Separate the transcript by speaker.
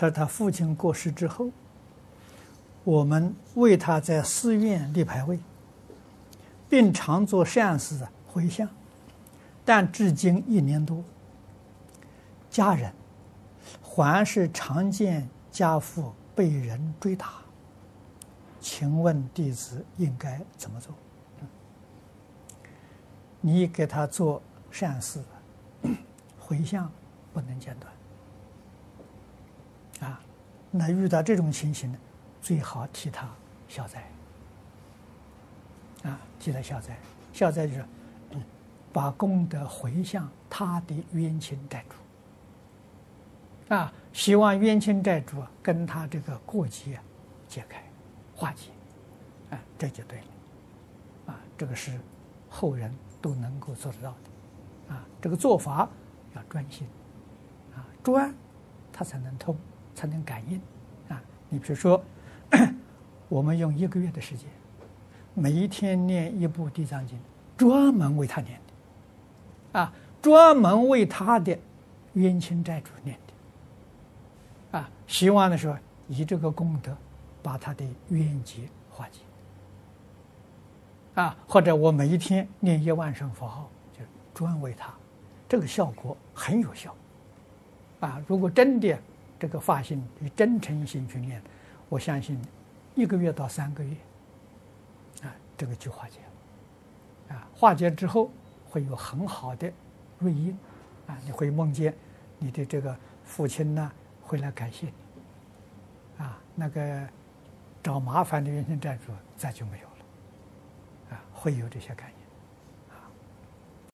Speaker 1: 在他父亲过世之后，我们为他在寺院立牌位，并常做善事回向，但至今一年多，家人还是常见家父被人追打。请问弟子应该怎么做？你给他做善事，回向不能间断啊！那遇到这种情形呢，最好替他消灾啊！替他消灾，消灾就是把功德回向他的冤亲债主啊！希望冤亲债主跟他这个过节解开、化解啊，这就对了啊！这个是后人。都能够做得到的，啊，这个做法要专心，啊，专，它才能通，才能感应，啊，你比如说，我们用一个月的时间，每一天念一部《地藏经》，专门为他念的，啊，专门为他的冤亲债主念的，啊，希望的时候以这个功德把他的冤结化解。啊，或者我每一天念一万声佛号，就专为他，这个效果很有效。啊，如果真的这个发心与真诚心去念，我相信一个月到三个月，啊，这个就化解了。啊，化解之后会有很好的瑞音，啊，你会梦见你的这个父亲呢会来感谢你，啊，那个找麻烦的冤亲债主再就没有了。啊。会有这些感应。